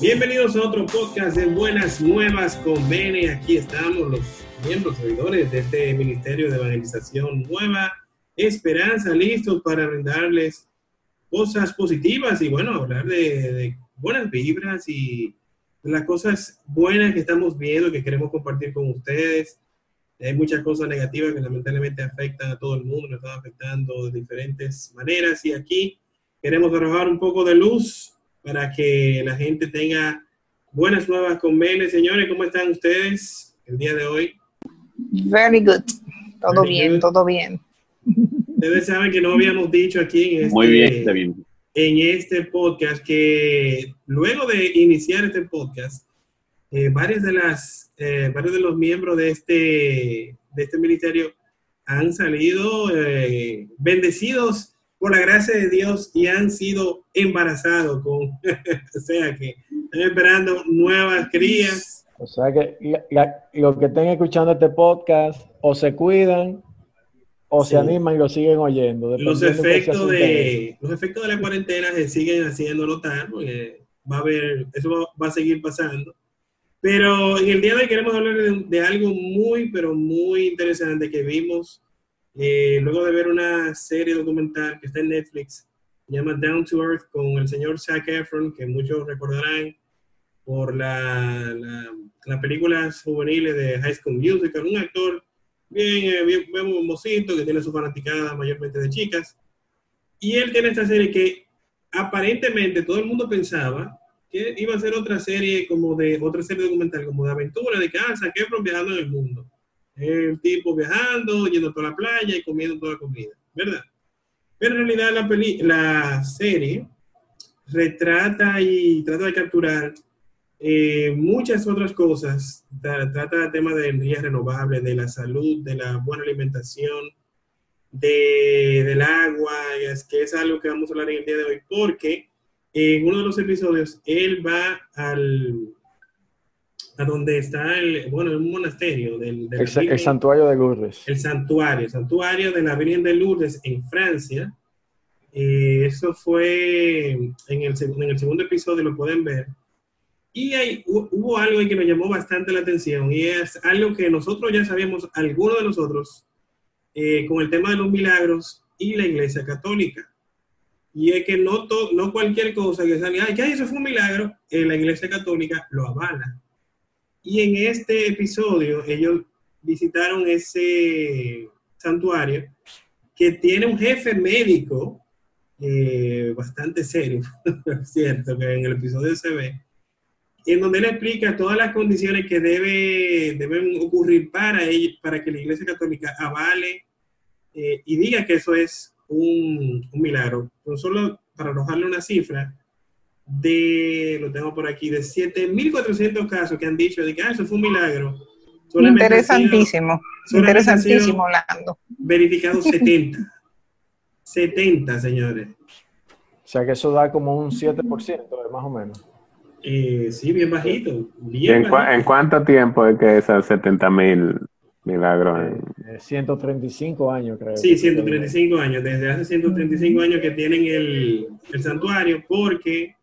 Bienvenidos a otro podcast de Buenas Nuevas con Bene. Aquí estamos los miembros servidores de este Ministerio de Evangelización Nueva Esperanza, listos para brindarles cosas positivas y bueno, hablar de, de buenas vibras y las cosas buenas que estamos viendo, que queremos compartir con ustedes. Hay muchas cosas negativas que lamentablemente afectan a todo el mundo, nos están afectando de diferentes maneras y aquí queremos arrojar un poco de luz para que la gente tenga buenas nuevas con Bene. Señores, ¿cómo están ustedes el día de hoy? Very good. Todo Very bien, good. todo bien. Ustedes saben que no habíamos dicho aquí en este, Muy bien, bien. en este podcast que luego de iniciar este podcast, eh, varios, de las, eh, varios de los miembros de este, de este ministerio han salido eh, bendecidos por la gracia de Dios y han sido embarazados con, o sea que están esperando nuevas crías. O sea que la- la- los que estén escuchando este podcast o se cuidan o Sí. se animan y lo siguen oyendo. Los efectos de, los efectos de la cuarentena se siguen haciendo notar, porque va a haber, eso va, va a seguir pasando. Pero en el día de hoy queremos hablar de, de algo muy, pero muy interesante que vimos eh, luego de ver una serie documental que está en Netflix, se llama Down to Earth, con el señor Zac Efron, que muchos recordarán por la, la, las películas juveniles de High School Musical, un actor bien, eh, bien, bien mocito, que tiene su fanaticada mayormente de chicas. Y él tiene esta serie que aparentemente todo el mundo pensaba que iba a ser otra serie como de, otra serie documental como de aventura, de que, ah, viajando en el mundo. El tipo viajando, yendo a toda la playa y comiendo toda la comida, ¿verdad? Pero en realidad la, peli la serie retrata y trata de capturar eh, muchas otras cosas. Tra- Trata el tema de energías renovables, de la salud, de la buena alimentación, de, del agua, es que es algo que vamos a hablar en el día de hoy, porque en uno de los episodios él va al a donde está el, bueno, un monasterio del, de la El, sa- el Virgen- santuario de Lourdes. el santuario, el santuario de la Virgen de Lourdes en Francia. Eh, eso fue en el, en el segundo episodio, lo pueden ver. Y hay, hu- hubo algo que nos llamó bastante la atención y es algo que nosotros ya sabíamos, algunos de nosotros, eh, con el tema de los milagros y la Iglesia Católica. Y es que no, to- no cualquier cosa que salga, ay, que eso fue un milagro, eh, la Iglesia Católica lo avala. Y en este episodio ellos visitaron ese santuario que tiene un jefe médico eh, bastante serio, cierto, que en el episodio se ve, en donde él explica todas las condiciones que debe, deben ocurrir para, ella, para que la Iglesia Católica avale eh, y diga que eso es un, un milagro. No solo para arrojarle una cifra, de, lo tengo por aquí, de 7.400 casos que han dicho de que ah, eso fue un milagro. Solamente Interesantísimo. sido Interesantísimo, Orlando. verificados 70. 70, señores. O sea que eso da como un 7% de más o menos. Eh, sí, bien bajito. ¿Y Bien en, cua- bajito. en cuánto tiempo es que esas 70 mil milagros? en- Eh, 135 años, creo. Sí, 135 años. Desde hace 135 años que tienen el, el santuario, porque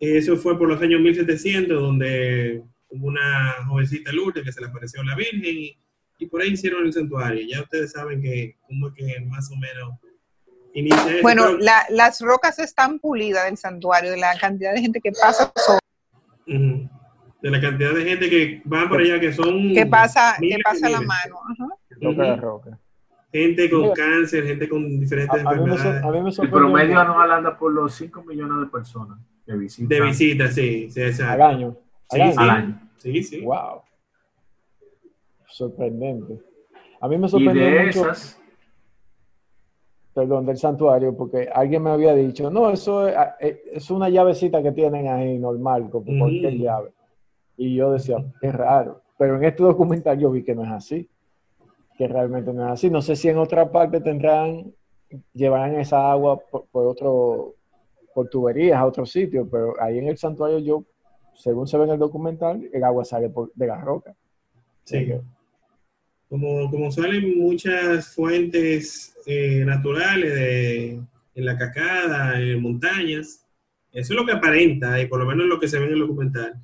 eso fue por los años 1700, donde hubo una jovencita Lourdes que se le apareció a la Virgen y, y por ahí hicieron el santuario. Ya ustedes saben que cómo es que más o menos inicia eso. Bueno, la- las rocas están pulidas del santuario, de la cantidad de gente que pasa, sobre-. De la cantidad de gente que van por allá, que son... que pasa, que pasa la mano. ajá. Roca de roca. Gente con Mira. cáncer, gente con A, diferentes a mí me, sor- enfermedades. a mí me El promedio anual anda por los 5 millones de personas que visitan De visita, sí, sí, al exacto. año. Al Sí, año. sí. al año. Sí, sí. Wow. Sorprendente. A mí me Y sorprendió de mucho, esas, perdón, del santuario, porque alguien me había dicho, no, eso es, eh, es una llavecita que tienen ahí normal, como Mm. cualquier llave. Y yo decía, es raro. Pero en este documental yo vi que no es así. Que realmente no es así. No sé si en otra parte tendrán, llevarán esa agua por, por otro, por tuberías a otro sitio, pero ahí en el santuario yo, según se ve en el documental, el agua sale por- de la roca. Sí. Como, como salen muchas fuentes eh, naturales de, en la cacada, en montañas, Eso es lo que aparenta, y por lo menos lo que se ve en el documental.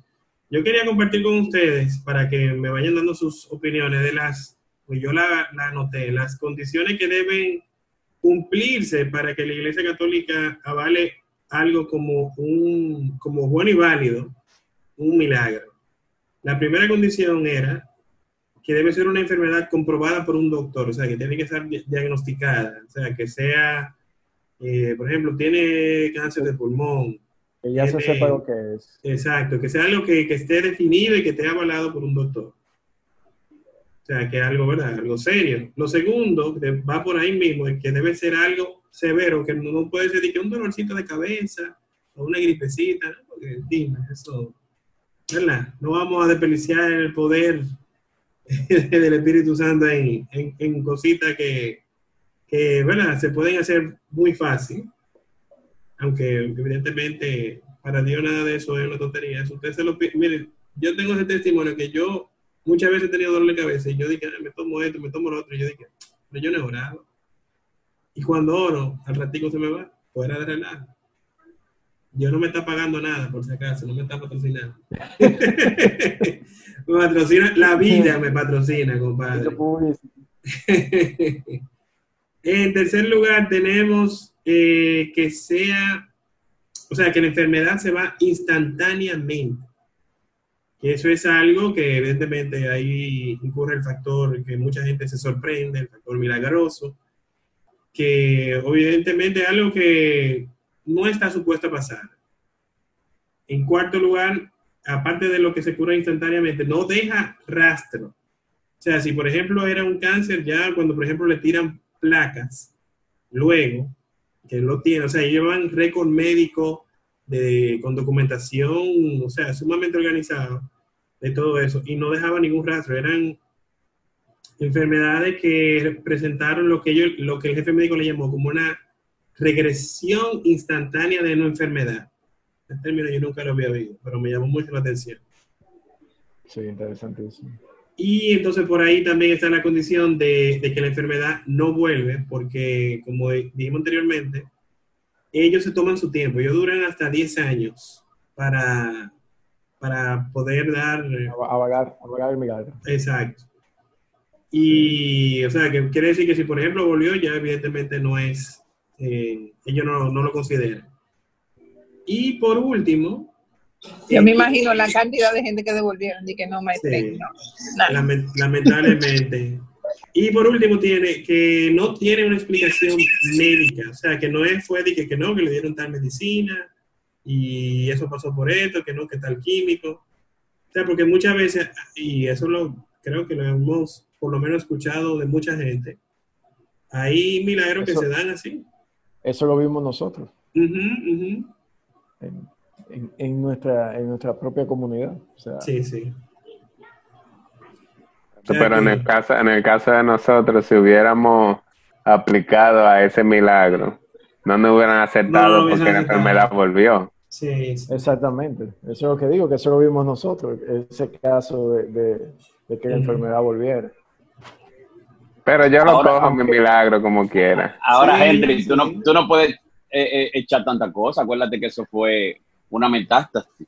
Yo quería compartir con ustedes para que me vayan dando sus opiniones de las, pues yo la, la anoté, las condiciones que deben cumplirse para que la Iglesia Católica avale algo como un como bueno y válido, un milagro. La primera condición era que debe ser una enfermedad comprobada por un doctor, o sea, que tiene que estar di- diagnosticada, o sea, que sea, eh, por ejemplo, tiene cáncer de pulmón, Que ya se sepa lo que es. exacto, que sea algo que, que esté definido y que esté avalado por un doctor. O sea, que algo, ¿verdad? Algo serio. Lo segundo, que va por ahí mismo, es que debe ser algo severo, que no, puede ser que un dolorcito de cabeza o una gripecita, ¿no? Porque, dime, eso, ¿verdad? No vamos a desperdiciar el poder del Espíritu Santo en, en, cositas que, que, ¿verdad? Se pueden hacer muy fácil, aunque evidentemente para Dios nada de eso es una tontería. Si usted se lo pi- miren, yo tengo ese testimonio que yo muchas veces he tenido dolor de cabeza y yo dije, "Ah, me tomo esto, me tomo lo otro, y yo dije, pero yo no he orado. Y cuando oro, al ratico se me va, fuera de relajo. Dios no me está pagando nada, por si acaso, no me está patrocinando. me patrocina, la vida me patrocina, compadre. En tercer lugar, tenemos eh, que sea, o sea, que la enfermedad se va instantáneamente. Que eso es algo que evidentemente ahí incurre el factor que mucha gente se sorprende, el factor milagroso, que evidentemente es algo que no está supuesto a pasar. En cuarto lugar, aparte de lo que se cura instantáneamente, no deja rastro. O sea, si por ejemplo era un cáncer, ya cuando por ejemplo le tiran placas, luego, que lo tiene, o sea, llevan récord médico de, con documentación, o sea, sumamente organizado de todo eso, y no dejaba ningún rastro, eran enfermedades que presentaron lo que, ellos, lo que el jefe médico le llamó como una regresión instantánea de no enfermedad. El término yo nunca lo había oído, pero me llamó mucho la atención. Sí, interesantísimo. Y entonces por ahí también está la condición de, de, que la enfermedad no vuelve, porque como dijimos anteriormente, ellos se toman su tiempo, ellos duran hasta 10 años para, para poder dar... A vagar, a vagar el milagro. Exacto. Y, o sea, que quiere decir que si por ejemplo volvió, ya evidentemente no es, eh, ellos no, no, lo consideran. Y por último... Yo me imagino la cantidad de gente que devolvieron y que no me sí, no, lament lamentablemente. Y por último, tiene que no tiene una explicación médica, o sea, que no es, fue de que, que no, que le dieron tal medicina y eso pasó por esto, que no, que tal químico. O sea, porque muchas veces, y eso lo creo que lo hemos por lo menos escuchado de mucha gente, hay milagros eso, que se dan así. Eso lo vimos nosotros. Uh -huh, uh -huh. En, en, en, nuestra, en nuestra propia comunidad. O sea, sí, sí. Pero en el, caso, en el caso de nosotros, si hubiéramos aplicado a ese milagro, no nos hubieran aceptado no, porque la enfermedad volvió. Sí, sí, Exactamente. Eso es lo que digo, que eso lo vimos nosotros, ese caso de, de, de que la uh -huh. enfermedad volviera. Pero yo lo ahora, cojo mi milagro como quiera. Ahora, sí, Henry, tú no, tú no puedes eh, eh, echar tanta cosa. Acuérdate que eso fue una metástasis.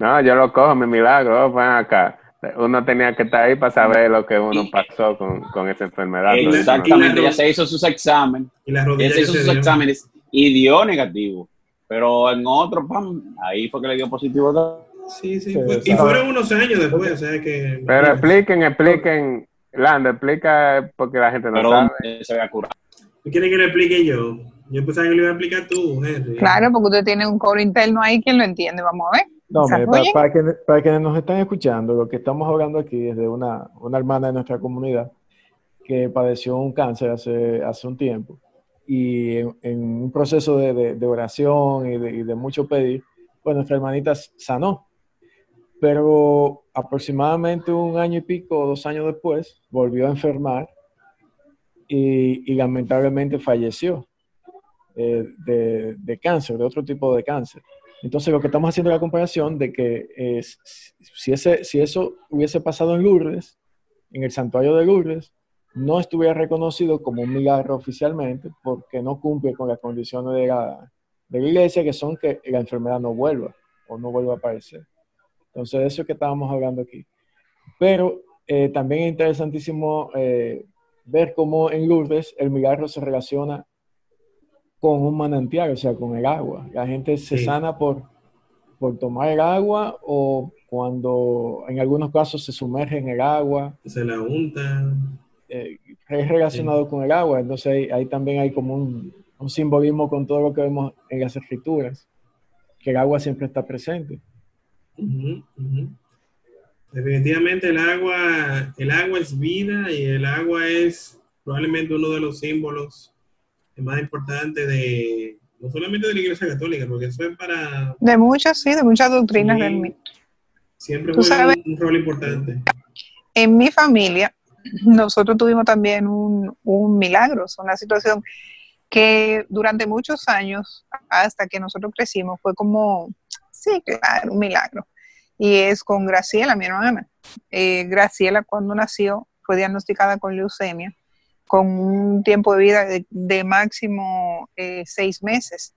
No, yo lo cojo mi milagro. Oh, ven acá. Uno tenía que estar ahí para saber lo que uno pasó con, con esa enfermedad. Exactamente, ya se hizo sus exámenes. Y ya se hizo sus exámenes y dio negativo. Pero en otro, pam, ahí fue que le dio positivo. Sí, sí. Y fueron unos años después, o sea que. Pero expliquen, expliquen. Lando, explica porque la gente no Pero sabe. se había curado. ¿Tú quieres que le explique yo? Yo pensaba que lo iba a explicar tú, Henry. Claro, porque usted tiene un coro interno ahí que lo entiende. Vamos a ver. No, para, para, que, para quienes nos están escuchando, lo que estamos hablando aquí es de una, una hermana de nuestra comunidad que padeció un cáncer hace, hace un tiempo y en, en un proceso de, de, de oración y de, y de, mucho pedir, pues nuestra hermanita sanó. Pero aproximadamente un año y pico o dos años después volvió a enfermar y, y lamentablemente falleció eh, de, de cáncer, de otro tipo de cáncer. Entonces, lo que estamos haciendo es la comparación de que eh, si, ese, si eso hubiese pasado en Lourdes, en el santuario de Lourdes, no estuviera reconocido como un milagro oficialmente porque no cumple con las condiciones de la, de la iglesia, que son que la enfermedad no vuelva o no vuelva a aparecer. Entonces, eso es que estábamos hablando aquí. Pero eh, también es interesantísimo eh, ver cómo en Lourdes el milagro se relaciona con un manantial, o sea, con el agua. La gente se Sí. sana por, por tomar el agua o cuando en algunos casos se sumerge en el agua, Se la unta. eh, es relacionado con el agua. Entonces ahí, ahí también hay como un, un simbolismo con todo lo que vemos en las escrituras, que el agua siempre está presente. Definitivamente el agua, el agua es vida y el agua es probablemente uno de los símbolos más importantes de, no solamente de la Iglesia Católica, porque eso es para, De muchas, sí, de muchas doctrinas Sí. realmente. siempre juega un, un rol importante. En mi familia, nosotros tuvimos también un, un milagro, es una situación que durante muchos años, hasta que nosotros crecimos, fue como, sí, claro, un milagro. Y es con Graciela, mi hermana. Eh, Graciela, cuando nació, fue diagnosticada con leucemia, con un tiempo de vida de, máximo eh, seis meses.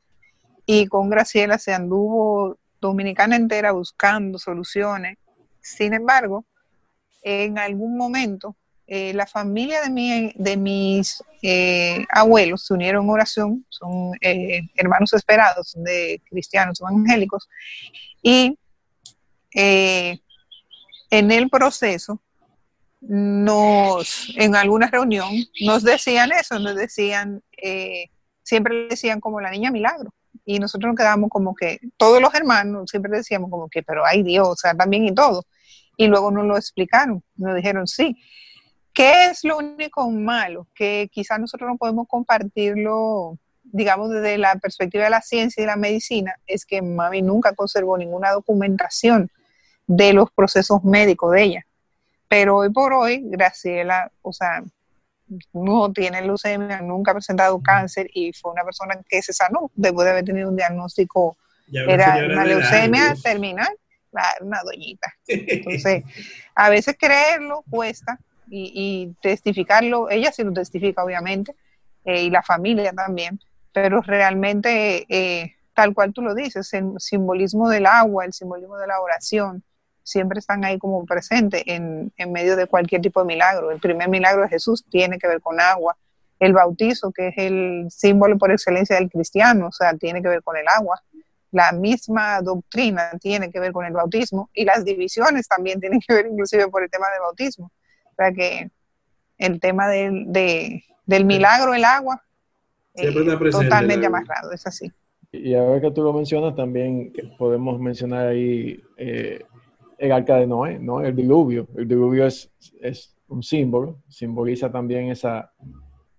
Y con Graciela se anduvo dominicana entera buscando soluciones. Sin embargo, en algún momento, eh, la familia de, mi- de mis eh, abuelos se unieron en oración, son hermanos esperados de cristianos evangélicos, y en el proceso, nos, en alguna reunión, nos decían eso, nos decían, eh, siempre decían como la niña milagro. Y nosotros nos quedamos como que, todos los hermanos siempre decíamos como que, pero ay Dios, o sea, también y todo. Y luego nos lo explicaron, nos dijeron, sí. ¿Qué es lo único malo? Que quizás nosotros no podemos compartirlo, digamos, desde la perspectiva de la ciencia y la medicina, es que mami nunca conservó ninguna documentación de los procesos médicos de ella. Pero hoy por hoy, Graciela, o sea, no tiene leucemia, nunca ha presentado cáncer y fue una persona que se sanó después de haber tenido un diagnóstico, era una leucemia Dios. terminal, una doñita. Entonces, a veces creerlo cuesta y, y testificarlo, ella sí lo testifica obviamente, eh, y la familia también, pero realmente, eh, tal cual tú lo dices, el simbolismo del agua, el simbolismo de la oración, siempre están ahí como presentes en, en medio de cualquier tipo de milagro. El primer milagro de Jesús tiene que ver con agua, el bautizo, que es el símbolo por excelencia del cristiano, o sea, tiene que ver con el agua. La misma doctrina tiene que ver con el bautismo y las divisiones también tienen que ver inclusive por el tema del bautismo. O sea que el tema del, de- del milagro, el agua, eh, Siempre está presente el totalmente amarrado, es así. Y ahora que tú lo mencionas, también podemos mencionar ahí eh, el arca de Noé, ¿no? El diluvio. El diluvio es, es un símbolo, simboliza también esa,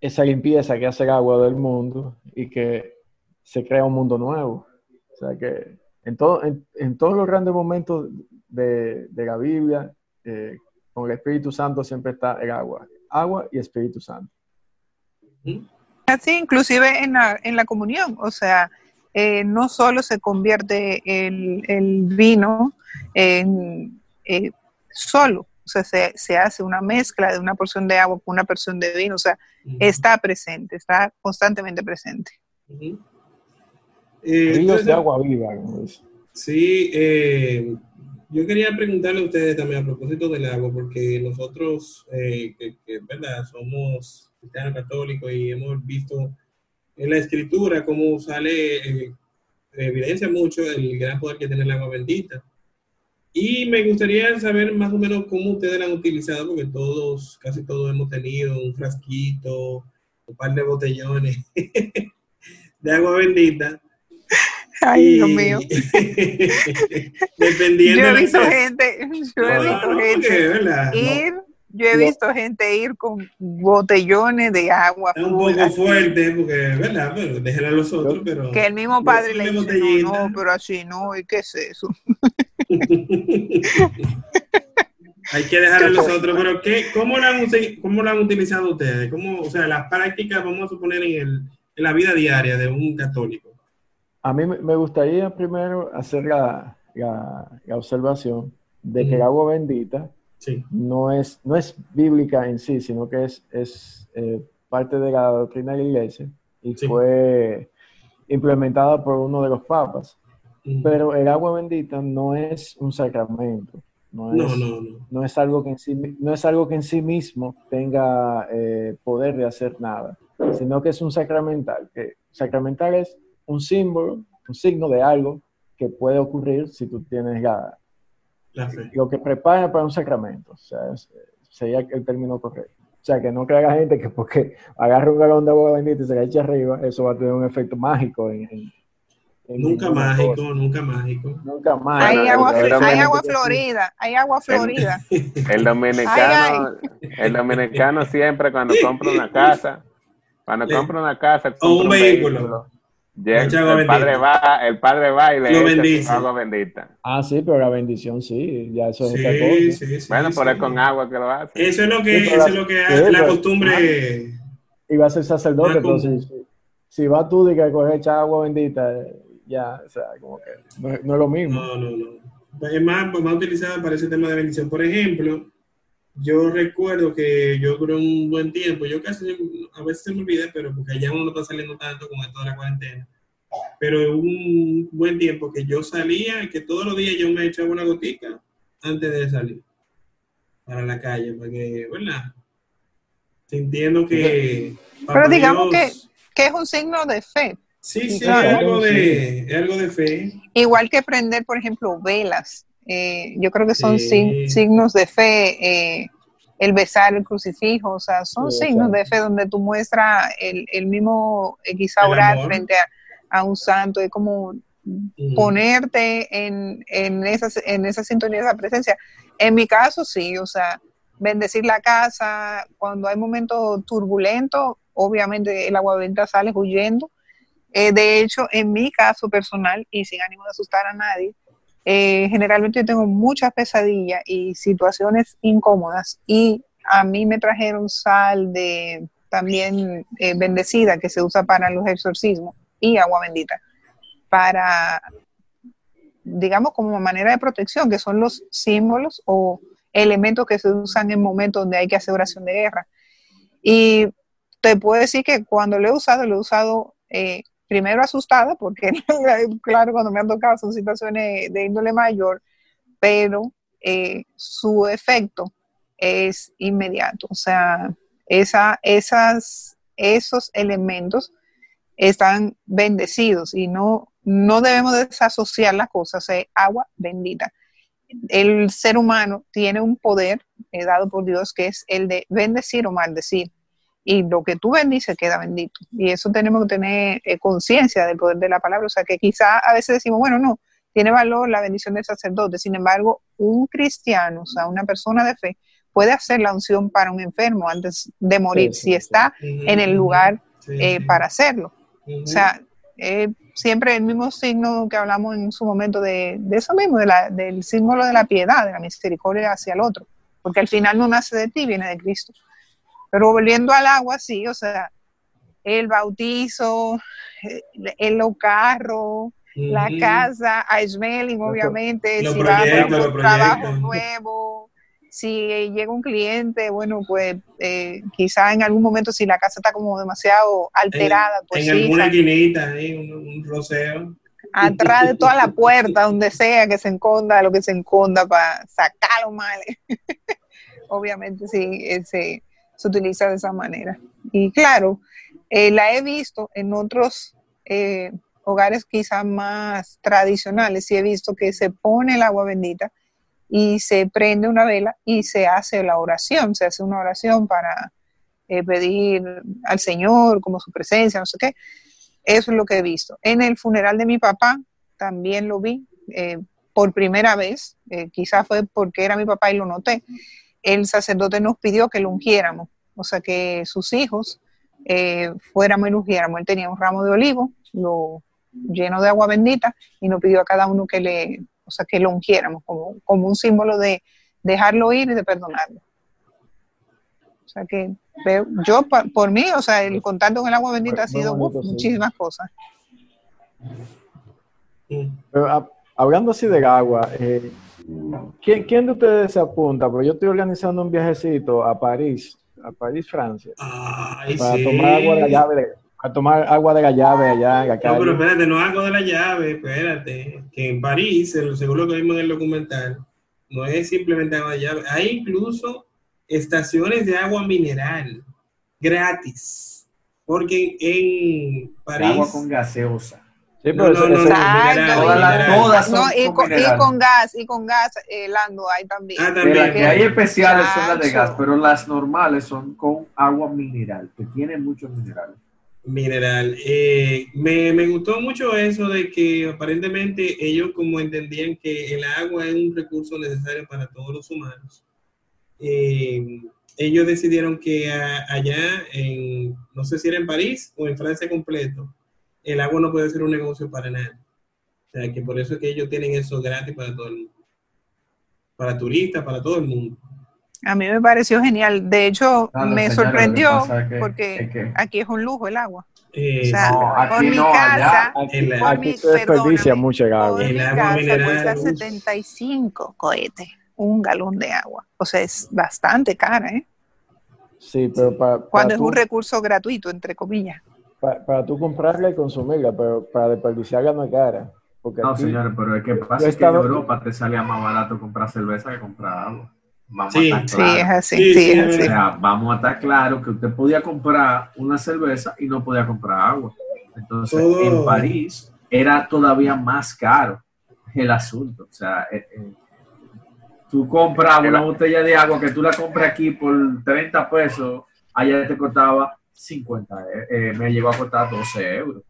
esa limpieza que hace el agua del mundo y que se crea un mundo nuevo. O sea que en, todo, en, en todos los grandes momentos de, de la Biblia, eh, con el Espíritu Santo siempre está el agua. Agua y Espíritu Santo. Así, inclusive en la, en la comunión, o sea, eh, no solo se convierte el, el vino en eh, solo, o sea, se, se hace una mezcla de una porción de agua con una porción de vino, o sea, está presente, está constantemente presente. Eh, Ríos entonces, de agua viva. Sí, eh, yo quería preguntarle a ustedes también a propósito del agua, porque nosotros, eh, que, que, ¿verdad? Somos cristianos católicos y hemos visto en la escritura cómo sale, eh, evidencia mucho el gran poder que tiene el agua bendita. Y me gustaría saber más o menos cómo ustedes la han utilizado, porque todos, casi todos hemos tenido un frasquito, un par de botellones de agua bendita. Ay, Dios mío. Dependiendo Yo he visto gente, yo he visto gente ir, yo he visto gente ir con botellones de agua es un poco así, fuerte, porque, ¿verdad? Pero déjenlo a los otros, pero... que el mismo padre le dice, no, pero así no, ¿y qué es eso? Hay que dejar a los otros, pero ¿qué, cómo, lo han, ¿cómo lo han utilizado ustedes? ¿Cómo, o sea, las prácticas, vamos a suponer, en, el, en la vida diaria de un católico. A mí me gustaría primero hacer la, la- la observación de que el agua bendita Sí. no es, no es bíblica en sí, sino que es, es eh, parte de la doctrina de la iglesia y Sí. fue implementada por uno de los papas. Pero el agua bendita no es un sacramento. No es, No, no, no. no es algo que en sí, no es algo que en sí mismo tenga eh, poder de hacer nada, sino que es un sacramental. Que sacramental es un símbolo, un signo de algo que puede ocurrir si tú tienes la- La fe. lo que prepara para un sacramento. O sea, sería el término correcto. O sea, que no crea la gente que porque agarra un galón de agua bendita y se la echa arriba, eso va a tener un efecto mágico. En, en- Nunca mágico, cosa. nunca mágico. Nunca más. Hay agua, el- el hay dominicano- agua florida, hay agua florida. El dominicano, el dominicano siempre cuando compra una casa, cuando compra una casa, o un compra vehículo. El padre va, el padre va y le Lo bendice. agua bendita. Ah, sí, pero la bendición sí, ya eso es otra Sí, cosa. sí, sí. Bueno, sí. por es con agua que lo hace. Eso es lo que, Sí, pero- eso es lo que sí, la pero- costumbre. Y va a ser sacerdote, pero si, si, si va tú y que coges echa agua bendita, ya, o sea, como que no, es- no es lo mismo. No, no, no. Es más, más utilizada para ese tema de bendición. Por ejemplo, yo recuerdo que yo duré un buen tiempo, yo casi, a veces se me olvida, pero porque ya uno no está saliendo tanto con esto de la cuarentena. Pero un buen tiempo que yo salía, que todos los días yo me echaba una gotica antes de salir para la calle, para que, ¿verdad? Sintiendo que... Pero digamos Dios- Que es un signo de fe. Sí, sí, Claro. es algo de, es algo de fe. Igual que prender, por ejemplo, velas. Eh, yo creo que son Sí. signos de fe. eh, el besar el crucifijo, o sea, son Sí, signos de fe donde tú muestras el, el mismo eh, quizá El orar amor. frente a, a un santo, es como ponerte en, en, esa, en esa sintonía, esa presencia. En mi caso, sí, o sea, bendecir la casa, cuando hay momentos turbulentos, obviamente el agua bendita sale huyendo. Eh, de hecho, en mi caso personal, y sin ánimo de asustar a nadie, eh, generalmente yo tengo muchas pesadillas y situaciones incómodas y a mí me trajeron sal de también eh, bendecida que se usa para los exorcismos y agua bendita para, digamos, como manera de protección, que son los símbolos o elementos que se usan en momentos donde hay que hacer oración de guerra. Y te puedo decir que cuando lo he usado, lo he usado eh, primero asustada, porque claro, cuando me han tocado son situaciones de índole mayor, pero eh, su efecto es inmediato. O sea, esa, esas, esos elementos están bendecidos y no, no debemos desasociar las cosas, es agua bendita. El ser humano tiene un poder eh, dado por Dios que es el de bendecir o maldecir. Y lo que tú bendices queda bendito. Y eso tenemos que tener eh, conciencia del poder de la palabra. O sea, que quizá a veces decimos, bueno, no, tiene valor la bendición del sacerdote. Sin embargo, un cristiano, o sea, una persona de fe, puede hacer la unción para un enfermo antes de morir, Sí, sí, si sí. está en el lugar eh, sí. para hacerlo. O sea, eh, siempre el mismo signo que hablamos en su momento de, de eso mismo, de la- del símbolo de la piedad, de la misericordia hacia el otro, porque al final no nace de ti, viene de Cristo. Pero volviendo al agua, sí, o sea, el bautizo, eh, el carro, la casa, a Smelling, obviamente, los si va a los un trabajo proyectos. nuevo, si eh, llega un cliente, bueno, pues eh, quizá en algún momento si la casa está como demasiado alterada, pues en sí, alguna esquinita, ahí, un, un roseo. atrás de toda la puerta, donde sea que se enconda, lo que se enconda para sacar los males. Obviamente sí, eh, se, utiliza de esa manera. Y claro, eh, la he visto en otros eh, hogares quizás más tradicionales, sí he visto que se pone el agua bendita y se prende una vela y se hace la oración, se hace una oración para eh, pedir al Señor como su presencia, no sé qué. Eso es lo que he visto. En el funeral de mi papá también lo vi por primera vez, eh, quizás fue porque era mi papá y lo noté. El sacerdote nos pidió que lo ungiéramos, o sea que sus hijos eh, fuéramos y ungiéramos. Él tenía un ramo de olivo lo, lleno de agua bendita y nos pidió a cada uno que le, o sea, que lo ungiéramos como, como un símbolo de dejarlo ir y de perdonarlo. O sea que veo- yo pa- por mí, o sea, el contacto con el agua bendita ha sido bonito, uf, sí. muchísimas cosas. Pero, ah, hablando así del agua, eh, ¿quién, quién de ustedes se apunta? Porque yo estoy organizando un viajecito a París, a París, Francia, Ay, para sí. tomar agua de la llave a tomar agua de la llave allá en la No, pero calle. espérate, no hago de la llave, espérate. Que en París, según lo que vimos en el documental, no es simplemente agua de llave. Hay incluso estaciones de agua mineral gratis. Porque en París. Agua con gaseosa. Sí, pero no, no, no, Todas son y con y gas, y con gas, eh, Lando, hay también. Ah, también. las que hay especiales son las de gas, Chacho. pero las normales son con agua mineral, que tiene muchos minerales. Mineral. Eh, me, me gustó mucho eso de que aparentemente ellos como entendían que el agua es un recurso necesario para todos los humanos. eh, ellos decidieron que a- allá en, no sé si era en París o en Francia completo, el agua no puede ser un negocio para nada. O sea, que por eso es que ellos tienen eso gratis para todo el mundo. Para turistas, para todo el mundo. A mí me pareció genial. De hecho, Ah, me señora, sorprendió que es porque es que- aquí es un lujo el agua. Eh, O sea, No, aquí mi no, allá. casa, Aquí, El- por aquí mi- se desperdicia mucha agua. El mi agua casa mineral, cuesta uf. 75 cohetes, un galón de agua. O sea, es bastante cara, ¿eh? Sí, pero para, para Cuando es tú, un recurso gratuito, entre comillas. Para, para tú comprarla y consumirla, pero para desperdiciarla no es cara. Porque No, aquí- señores, pero es que pasa es que en Europa te salía más barato comprar cerveza que comprar agua. Vamos Sí, a estar Sí, claros. es así, Sí, sí, sí, es así. O sea, vamos a estar claros que usted podía comprar una cerveza y no podía comprar agua. Entonces, Todo- en París era todavía más caro el asunto. O sea, eh, eh, tú compras una botella de agua que tú la compras aquí por 30 pesos, allá te costaba 50, eh, eh, me llegó a costar 12 euros.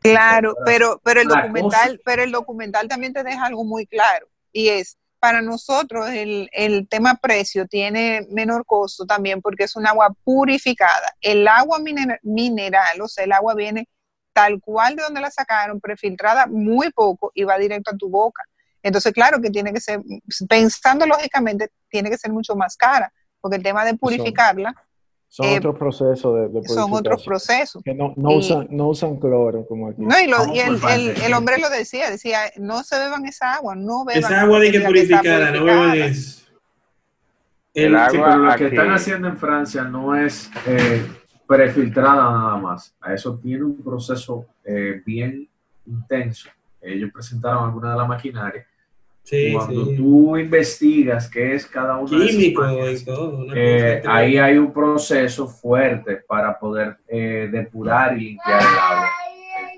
Claro, pero, pero el documental, pero el documental también te deja algo muy claro y es para nosotros el, el tema precio tiene menor costo también porque es un agua purificada. El agua miner- mineral, o sea, el agua viene tal cual de donde la sacaron, prefiltrada muy poco y va directo a tu boca. Entonces, claro que tiene que ser, pensando lógicamente, tiene que ser mucho más cara, porque el tema de purificarla son eh, otros procesos de, de son otros procesos. Que no, no, Y- usan, no usan cloro como aquí. No, y, lo- Vamos y el, el- el hombre lo decía, decía, no se beban esa agua, no beban Esa agua de que esa purificada, no beban eso. El El- agua- Sí, pero lo que están haciendo en Francia no es eh, prefiltrada nada más. A Eso tiene un proceso eh, bien intenso. Ellos presentaron alguna de la maquinaria. Sí, Cuando sí. tú investigas qué es cada una de Químico esas y máquinas, todo. una eh, ahí hay un proceso fuerte para poder eh, depurar y limpiar el agua.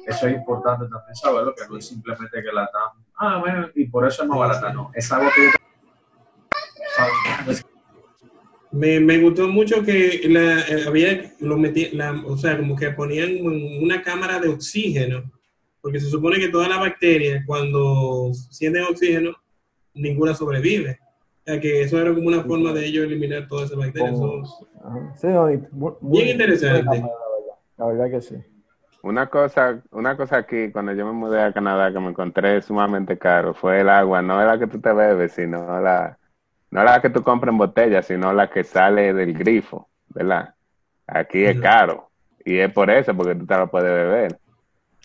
Eso es importante también saberlo, que no es simplemente que la están, ah, bueno, y por eso es más barata, no. Es algo que. Me, me gustó mucho que la, eh, había, lo metí, la, o sea, como que ponían un- una cámara de oxígeno, porque se supone que todas las bacterias, cuando sienten oxígeno, ninguna sobrevive. O sea, que eso era como una forma de ellos eliminar todas esas bacterias. Como- Eso- Ajá. Sí, muy- muy- interesante. muy la verdad. La verdad que sí. Una cosa, una cosa aquí, cuando yo me mudé a Canadá, que me encontré sumamente caro, fue el agua, no la que tú te bebes, sino la, no la que tú compras en botella, sino la que sale del grifo, ¿verdad? Aquí es caro, y es por eso, porque tú te la puedes beber.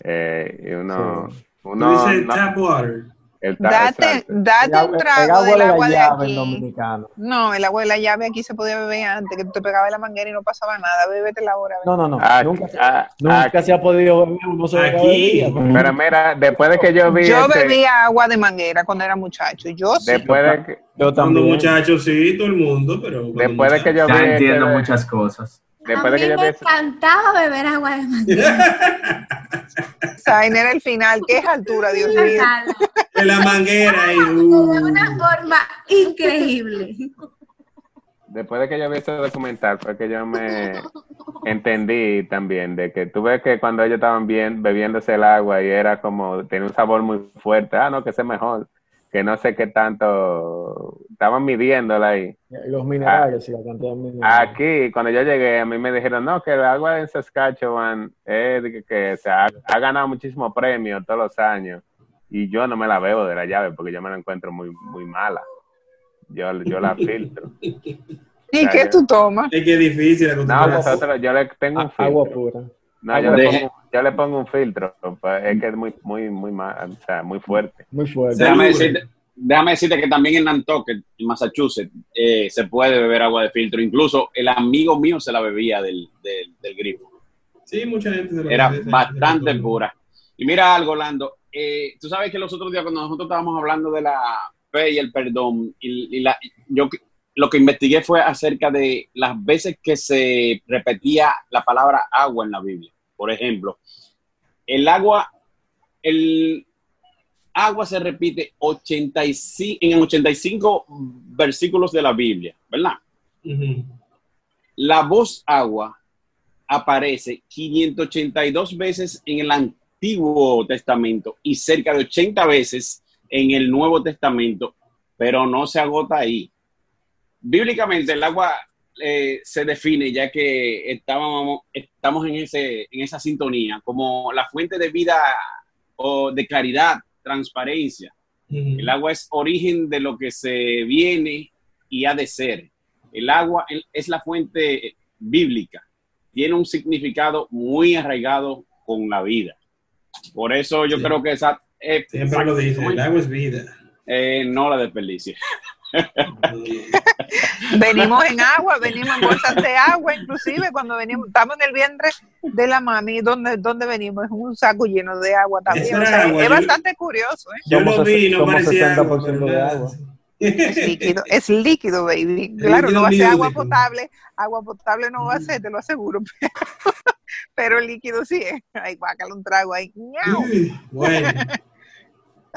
Eh, y uno, Tú uno, dices no, tap water. el ta- Date. El date agua, un el trago agua del de la agua de llave en aquí. dominicano. No, el agua de la llave aquí se podía beber antes, que tú te pegabas la manguera y no pasaba nada. Bébete la hora. No, no, no. Aquí- nunca ah, nunca aquí- se ha podido beber uno solo Aquí. día. pero- mira, después de que yo vi Yo ese- bebía agua de manguera cuando era muchacho. Yo sí. después de que, Yo Cuando también. muchachos, sí, todo el mundo, pero. después de que yo vi Ya entiendo ese- muchas cosas. Después a de mí que yo vi me ese- encantaba beber agua de manguera. Saben, era el final. ¿Qué es altura, Dios mío? De la manguera y. de uh, una forma increíble. Después de que yo vi ese documental, fue que yo me entendí también de que tú ves que cuando ellos estaban bien bebiéndose el agua y era como, tenía un sabor muy fuerte, ah, no, que ese mejor, que no sé qué tanto, estaban midiéndola ahí. Los minerales y la cantidad de minerales. Aquí, cuando yo llegué, a mí me dijeron, no, que el agua en Saskatchewan es de que, que, o sea, ha, ha ganado muchísimos premios todos los años y yo no me la bebo de la llave porque yo me la encuentro muy, muy mala. Yo, yo la filtro. ¿Y qué tú tomas? Es que es difícil No, nosotros, yo le tengo un A- agua filtro. pura. No, yo le, pongo, yo le pongo un filtro, es que es muy, muy, muy, ma- o sea, muy fuerte. Muy fuerte. Déjame decirte, déjame decirte que también en Nantucket, en Massachusetts, eh, se puede beber agua de filtro. Incluso el amigo mío se la bebía del, del, del grifo. Sí, mucha gente se lo Era bastante pura. Y mira algo, Lando. eh, tú sabes que los otros días cuando nosotros estábamos hablando de la fe y el perdón, y, y la, yo lo que investigué fue acerca de las veces que se repetía la palabra agua en la Biblia. Por ejemplo, el agua, el agua se repite 85, en 85 versículos de la Biblia, ¿verdad? La voz agua aparece 582 veces en el Antiguo Testamento y cerca de 80 veces en el Nuevo Testamento, pero no se agota ahí. Bíblicamente el agua eh, se define, ya que estábamos, estamos en, ese, en esa sintonía, como la fuente de vida o de claridad, transparencia. El agua es origen de lo que se viene y ha de ser. El agua es la fuente bíblica. Tiene un significado muy arraigado con la vida. Por eso yo Sí. creo que esa... eh, Siempre lo dice, el agua es vida. eh, no la desperdicie. Venimos en agua, venimos en bolsas de agua, inclusive cuando venimos, estamos en el vientre de la mami, donde, donde venimos es un saco lleno de agua también. O sea, agua, es yo- bastante curioso, ¿eh? Yo Somos lo vi, no parecía agua, 60% pero de agua. Es líquido, es líquido, baby. Claro, líquido no va a ser agua potable, agua potable no va a ser, te lo aseguro, pero, líquido sí es. Ay, guácala un trago ahí. ¡Ñau! Bueno.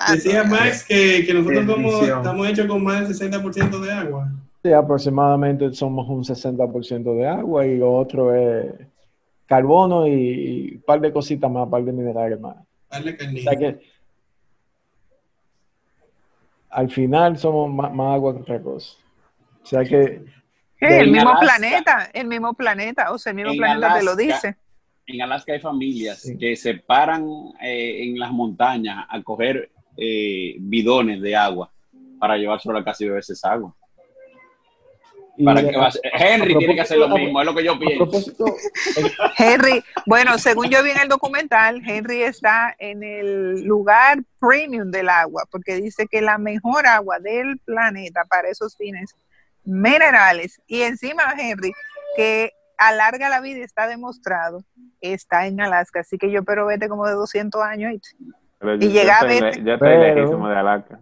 decía Max que, que nosotros somos, estamos hechos con más del 60% de agua. Sí, aproximadamente somos un 60% de agua y lo otro es carbono y, y un par de cositas más, un par de minerales más. Darle O sea que al final somos más, más agua que otra cosa. O sea que el mismo Alaska. planeta, el mismo planeta, o sea, el mismo planeta te lo Alaska. dice. En Alaska hay familias Sí. que se paran eh, en las montañas a coger eh, bidones de agua para llevárselo a la casa y beberse esa agua. y Para que Henry tiene que hacer lo mismo, es lo que yo pienso. propósito, Henry, bueno, según yo vi en el documental, Henry está en el lugar premium del agua, porque dice que la mejor agua del planeta para esos fines minerales y encima, Henry, que alarga la vida y está demostrado, está en Alaska. Así que yo espero vete como de 200 años ¿oíste? Pero Y yo, llega a estoy, lejísimo de Alaska.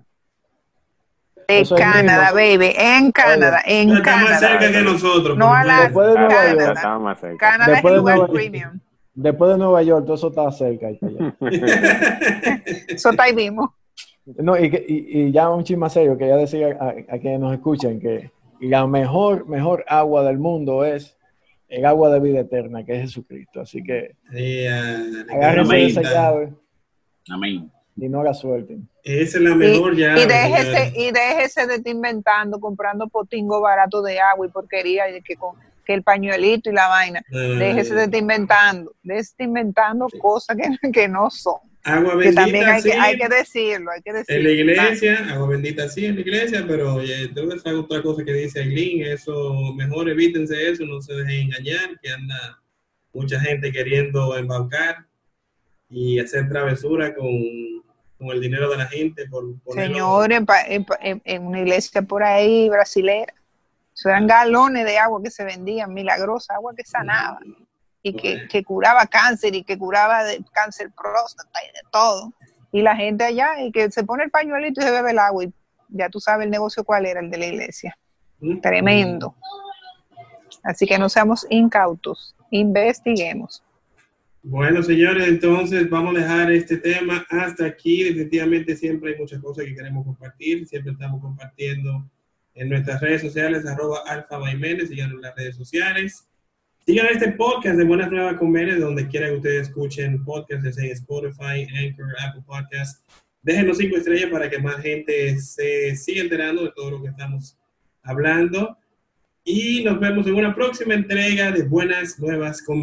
de Eso es Canadá, baby, en Canadá, en Está más cerca Canadá. que nosotros. No a menos. después de Nueva Canadá. York, Estaba más cerca. Canadá es Después el de lugar premium. después de Nueva York, todo eso está cerca. Eso está ahí mismo. No, y, que- y, y ya un chisme más serio, quería decir a, a que nos escuchen que la mejor, mejor agua del mundo es el agua de vida eterna, que es Jesucristo. Así que Sí, ah, agárrense de esa llave Amén. y no la suelten. Esa es la Y, mejor llave. y déjese, y déjese de estar inventando, comprando potingo barato de agua y porquería, y que, con, que el pañuelito y la vaina. No, no, Déjese de estar inventando, déjese de estar inventando cosas que, que no son. Agua Que bendita, también hay que, hay que decirlo, hay que en la decirlo. iglesia, agua bendita sí en la iglesia, pero oye, tú ves otra cosa que dice Aileen, eso, mejor evítense eso, no se dejen engañar, que anda mucha gente queriendo embaucar y hacer travesura con, con el dinero de la gente por ponerlo- Señor, en, en una iglesia por ahí brasilera, eso eran galones de agua que se vendían, milagrosa, agua que sanaba y que, que curaba cáncer y que curaba de cáncer próstata y de todo. Y la gente allá, y que se pone el pañuelito y se bebe el agua, y ya tú sabes el negocio cuál era, el de la iglesia. ¿Mm? Tremendo. Así que no seamos incautos, investiguemos. Bueno, señores, entonces vamos a dejar este tema hasta aquí. Definitivamente siempre hay muchas cosas que queremos compartir. Siempre estamos compartiendo en nuestras redes sociales, arroba alfa Baimenes, síganos en las redes sociales. Sigan este podcast de Buenas Nuevas con Menes, donde quiera que ustedes escuchen podcasts, ya sea Spotify, Anchor, Apple Podcasts. Déjenos cinco estrellas para que más gente se siga enterando de todo lo que estamos hablando. Y nos vemos en una próxima entrega de Buenas Nuevas con.